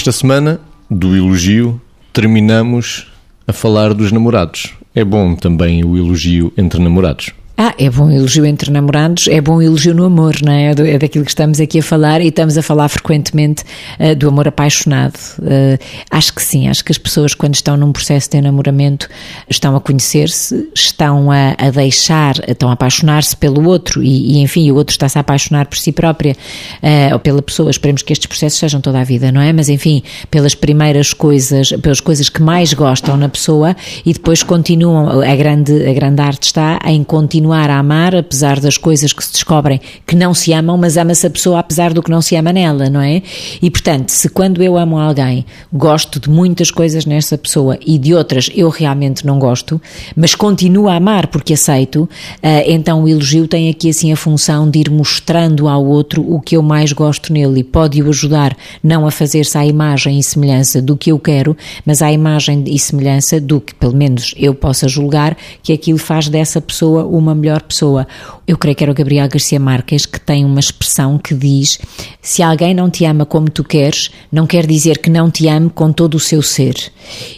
Esta semana, do elogio, terminamos a falar dos namorados. É bom também o elogio entre namorados. Ah, é bom elogio entre namorados, é bom elogio no amor, não é? É daquilo que estamos aqui a falar e estamos a falar frequentemente uh, do amor apaixonado. Uh, acho que sim, acho que as pessoas, quando estão num processo de enamoramento, estão a conhecer-se, estão a, a, deixar, estão a apaixonar-se pelo outro e, e, enfim, o outro está-se a apaixonar por si própria uh, ou pela pessoa. Esperemos que estes processos sejam toda a vida, não é? Mas enfim, pelas primeiras coisas, pelas coisas que mais gostam na pessoa e depois continuam. A grande, a grande arte está em continuar continuar a amar, apesar das coisas que se descobrem que não se amam, mas ama-se a pessoa apesar do que não se ama nela, não é? E portanto, se quando eu amo alguém, gosto de muitas coisas nessa pessoa e de outras eu realmente não gosto, mas continuo a amar porque aceito, eh, então o elogio tem aqui assim a função de ir mostrando ao outro o que eu mais gosto nele e pode-o ajudar não a fazer-se à imagem e semelhança do que eu quero, mas à imagem e semelhança do que pelo menos eu possa julgar que aquilo faz dessa pessoa uma melhor pessoa. Eu creio que era o Gabriel Garcia Marques que tem uma expressão que diz: se alguém não te ama como tu queres, não quer dizer que não te ame com todo o seu ser.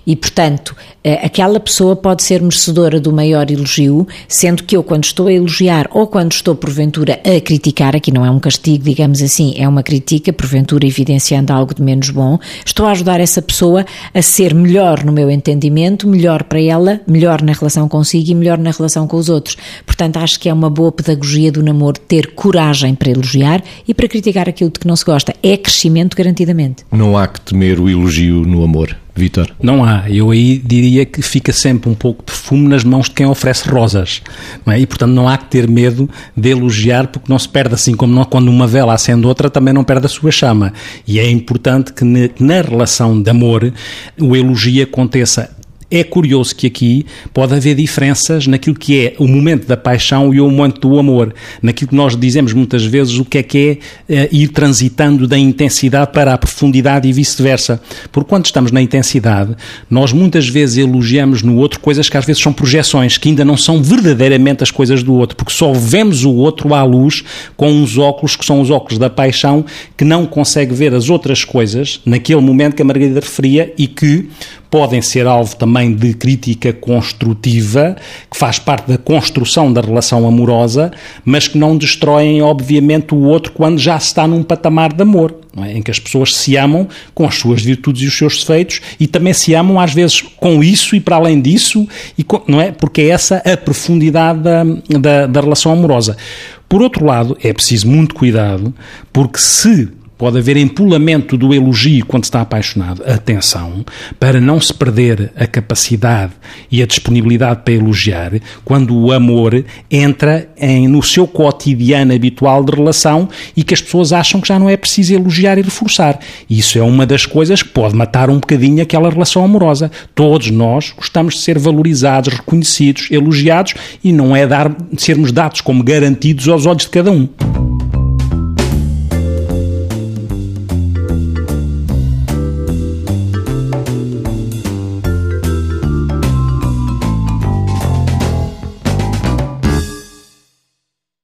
E portanto, eh, aquela pessoa pode ser merecedora do maior elogio, sendo que eu, quando estou a elogiar ou quando estou, porventura, a criticar, aqui não é um castigo, digamos assim, é uma crítica, porventura evidenciando algo de menos bom, estou a ajudar essa pessoa a ser melhor no meu entendimento, melhor para ela, melhor na relação consigo e melhor na relação com os outros. Portanto, acho que é uma boa pedagogia do namoro ter coragem para elogiar e para criticar aquilo de que não se gosta. É crescimento garantidamente. Não há que temer o elogio no amor. Vitor? Não há. Eu aí diria que fica sempre um pouco de fumo nas mãos de quem oferece rosas. É? E, portanto, não há que ter medo de elogiar, porque não se perde assim como não, quando uma vela acende outra, também não perde a sua chama. E é importante que na relação de amor o elogio aconteça é curioso que aqui pode haver diferenças naquilo que é o momento da paixão e o momento do amor. Naquilo que nós dizemos muitas vezes o que é que é uh, ir transitando da intensidade para a profundidade e vice-versa. Porque quando estamos na intensidade, nós muitas vezes elogiamos no outro coisas que às vezes são projeções, que ainda não são verdadeiramente as coisas do outro, porque só vemos o outro à luz com uns óculos que são os óculos da paixão, que não consegue ver as outras coisas naquele momento que a Margarida referia e que podem ser alvo também de crítica construtiva, que faz parte da construção da relação amorosa, mas que não destroem, obviamente, o outro quando já se está num patamar de amor. É? Em que as pessoas se amam com as suas virtudes e os seus defeitos e também se amam, às vezes, com isso e para além disso, e com, não é? Porque é essa a profundidade da, da, da relação amorosa. Por outro lado, é preciso muito cuidado, porque se Pode haver empolamento do elogio quando está apaixonado. Atenção, para não se perder a capacidade e a disponibilidade para elogiar, quando o amor entra em, no seu cotidiano habitual de relação e que as pessoas acham que já não é preciso elogiar e reforçar. Isso é uma das coisas que pode matar um bocadinho aquela relação amorosa. Todos nós gostamos de ser valorizados, reconhecidos, elogiados e não é dar, sermos dados como garantidos aos olhos de cada um.